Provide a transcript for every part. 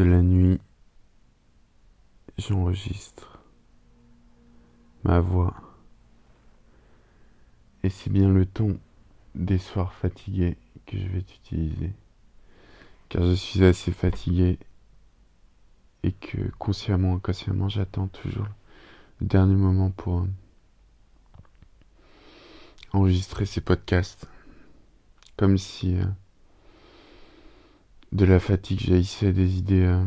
de la nuit, j'enregistre ma voix. Et c'est bien le ton des soirs fatigués que je vais utiliser. Car je suis assez fatigué et que consciemment inconsciemment j'attends toujours le dernier moment pour enregistrer ces podcasts. Comme si euh, de la fatigue jaillissait des idées euh,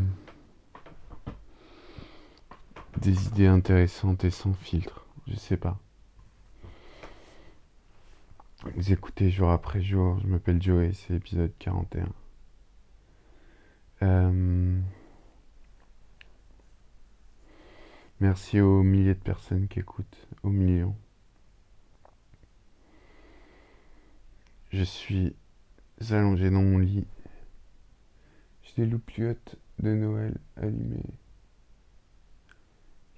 des idées intéressantes et sans filtre. Je sais pas. Vous écoutez jour après jour. Je m'appelle Joey c'est l'épisode 41 euh, merci aux milliers de personnes qui écoutent aux millions. Je suis allongé dans mon lit des loupiottes de Noël allumées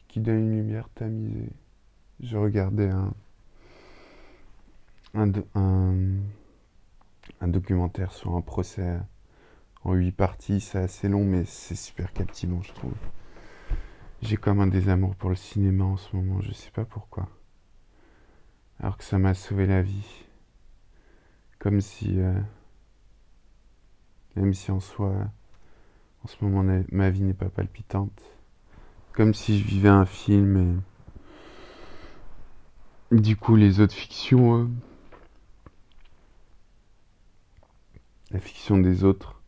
qui donnent une lumière tamisée. Je regardais un, documentaire sur un procès en huit parties. C'est assez long, mais c'est super captivant, je trouve. J'ai comme un désamour pour le cinéma en ce moment, je sais pas pourquoi. Alors que ça m'a sauvé la vie. Comme si. Euh, même si en soi en ce moment, ma vie n'est pas palpitante. Comme si je vivais un film et. Du coup, les autres fictions. Euh, la fiction des autres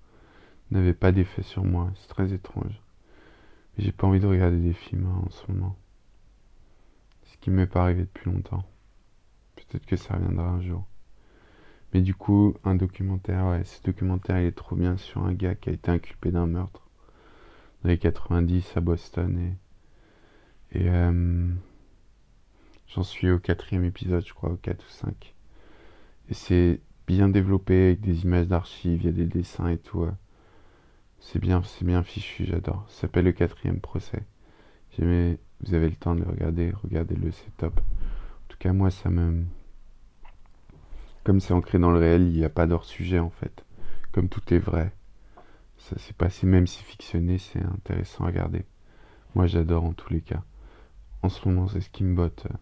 n'avait pas d'effet sur moi. C'est très étrange. J'ai pas envie de regarder des films hein, en ce moment. Ce qui m'est pas arrivé depuis longtemps. Peut-être que ça reviendra un jour. Mais du coup, un documentaire, ouais, ce documentaire il est trop bien sur un gars qui a été inculpé d'un meurtre dans les 90 à Boston et, et euh, j'en suis au quatrième épisode, je crois, au 4 ou 5. Et c'est bien développé avec des images d'archives, il y a des dessins et tout. C'est bien, c'est bien fichu, j'adore. Ça s'appelle le quatrième procès. Jamais vous avez le temps de le regarder, regardez-le, c'est top. En tout cas, moi, ça me comme c'est ancré dans le réel, il n'y a pas d'hors sujet en fait. Comme tout est vrai. Ça s'est passé, même si fictionné, c'est intéressant à regarder. Moi j'adore en tous les cas. En ce moment, c'est ce qui me botte euh,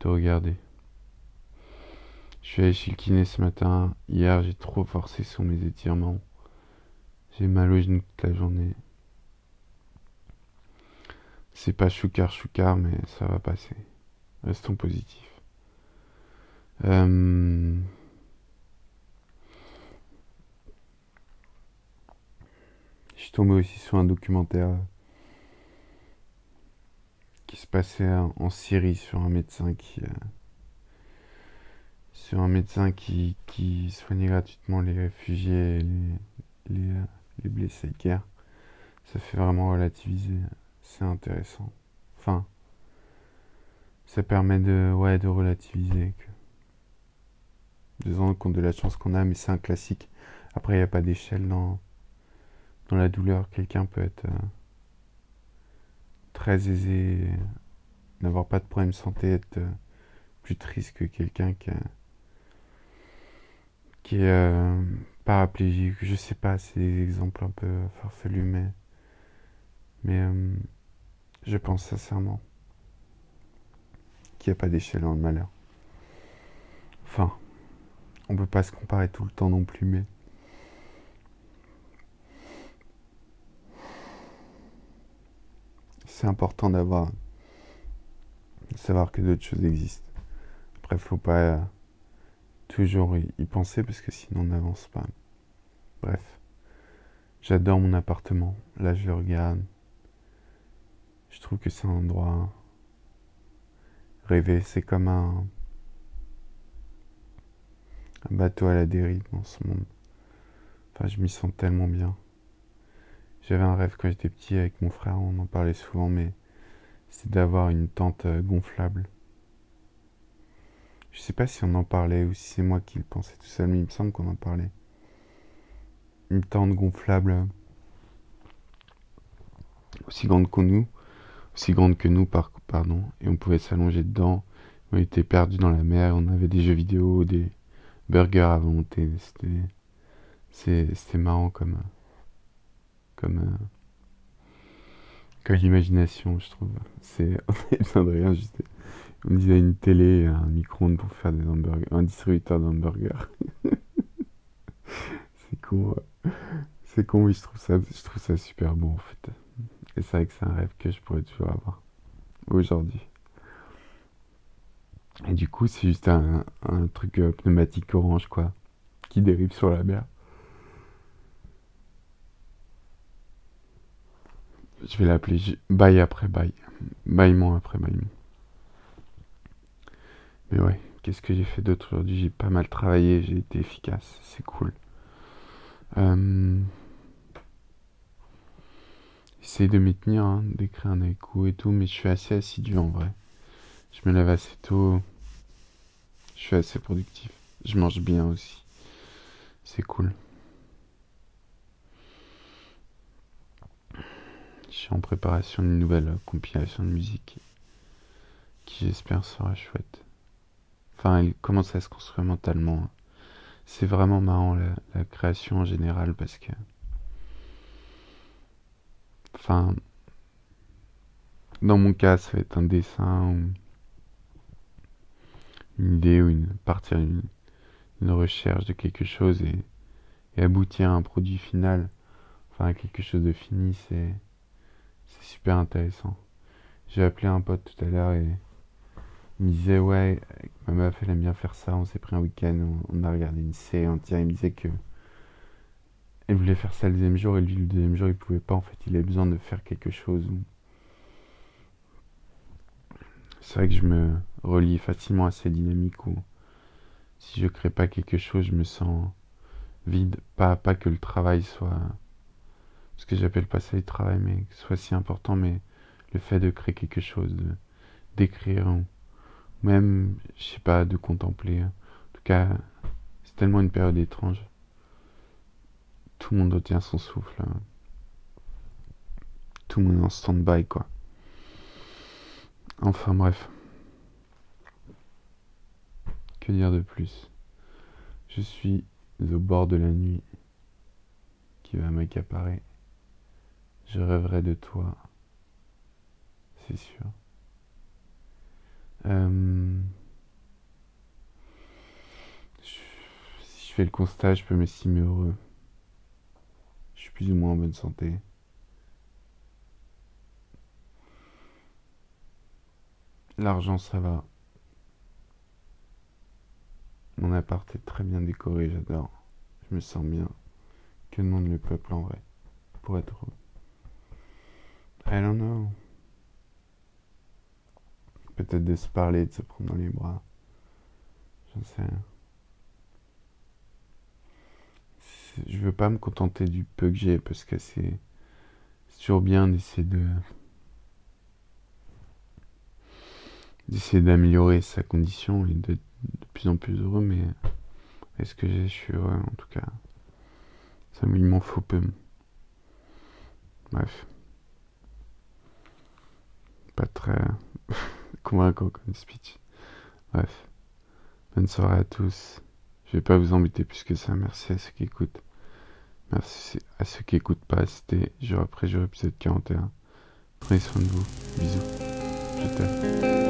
de regarder. Je suis allé chez le kiné ce matin. Hier, j'ai trop forcé sur mes étirements. J'ai mal aux genoux toute la journée. C'est pas choucar choucar, mais ça va passer. Restons positifs. Euh, je suis tombé aussi sur un documentaire qui se passait en Syrie sur un médecin qui euh, sur un médecin qui, qui soignait gratuitement les réfugiés et les, euh, les blessés de guerre. Ça fait vraiment relativiser. C'est intéressant. Enfin, ça permet de, ouais, de relativiser. De se compte de la chance qu'on a, mais c'est un classique. Après, il n'y a pas d'échelle dans, la douleur. Quelqu'un peut être euh, très aisé, n'avoir pas de problème de santé, être euh, plus triste que quelqu'un qui, qui est euh, paraplégique. Je sais pas, c'est des exemples un peu farfelus, mais, mais je pense sincèrement qu'il n'y a pas d'échelle dans le malheur. Enfin, on peut pas se comparer tout le temps non plus, mais. C'est important d'avoir. de savoir que d'autres choses existent. Après, faut pas euh, toujours y penser parce que sinon on n'avance pas. Bref. J'adore mon appartement. Là, je le regarde. Je trouve que c'est un endroit rêvé. C'est comme un un bateau à la dérive dans ce monde. Enfin, je m'y sens tellement bien. J'avais un rêve quand j'étais petit avec mon frère, on en parlait souvent, mais c'est d'avoir une tente euh, gonflable. Je sais pas si on en parlait ou si c'est moi qui le pensais tout seul, mais il me semble qu'on en parlait. Une tente gonflable aussi grande que nous, aussi grande que nous, pardon, et on pouvait s'allonger dedans. On était perdus dans la mer, on avait des jeux vidéo, des, burger à volonté. C'était, marrant comme, comme, comme l'imagination, je trouve. C'est, on a besoin de rien, juste. On disait une télé, un micro-ondes pour faire des hamburgers, un distributeur d'hamburgers. c'est con. C'est con, oui, je trouve ça, je trouve ça super bon en fait. Et c'est vrai que c'est un rêve que je pourrais toujours avoir aujourd'hui. Et du coup, c'est juste un, truc euh, pneumatique orange, quoi, qui dérive sur la mer. Je vais l'appeler bail après bail. Baillement après baillement. Mais ouais, qu'est-ce que j'ai fait d'autre aujourd'hui? J'ai pas mal travaillé, j'ai été efficace, c'est cool. Euh... De m'y tenir, hein, d'écrire un haïku et tout, mais je suis assez assidu en vrai. Je me lève assez tôt, je suis assez productif. Je mange bien aussi. C'est cool. Je suis en préparation d'une nouvelle compilation de musique qui j'espère sera chouette. Enfin, elle commence à se construire mentalement. C'est vraiment marrant la, création en général parce que. Enfin. Dans mon cas, ça va être un dessin ou une idée ou une partir une, recherche de quelque chose et, aboutir à un produit final, enfin à quelque chose de fini, c'est c'est super intéressant. J'ai appelé un pote tout à l'heure et il me disait ouais, ma meuf elle aime bien faire ça, on s'est pris un week-end, on, a regardé une série entière, il me disait que elle voulait faire ça le deuxième jour et lui le deuxième jour il pouvait pas en fait, il avait besoin de faire quelque chose. C'est vrai que je me relie facilement à ces dynamiques où si je crée pas quelque chose, je me sens vide. Pas, pas que le travail soit ce que j'appelle pas ça le travail, mais soit si important, mais le fait de créer quelque chose, d'écrire, ou même, je sais pas, de contempler. En tout cas, c'est tellement une période étrange. Tout le monde retient son souffle. Tout le monde est en stand-by, quoi. Enfin bref. Que dire de plus? Je suis au bord de la nuit qui va m'accaparer. Je rêverai de toi, c'est sûr. Euh, si je fais le constat, je peux m'estimer heureux. Je suis plus ou moins en bonne santé. L'argent, ça va. Mon appart est très bien décoré, j'adore. Je me sens bien. Que demande le peuple en vrai pour être I don't know. Peut-être de se parler, de se prendre dans les bras. J'en sais rien. Je veux pas me contenter du peu que j'ai parce que c'est toujours bien d'essayer de d'essayer d'améliorer sa condition et d'être de plus en plus heureux, mais est-ce que je suis heureux en tout cas? Ça m'en faut peu. Bref. Pas très convaincant comme speech. Bref. Bonne soirée à tous. Je vais pas vous embêter plus que ça. Merci à ceux qui écoutent. Merci à ceux qui écoutent pas. C'était jour après jour épisode 41. Prenez soin de vous. Bisous. Je t'aime.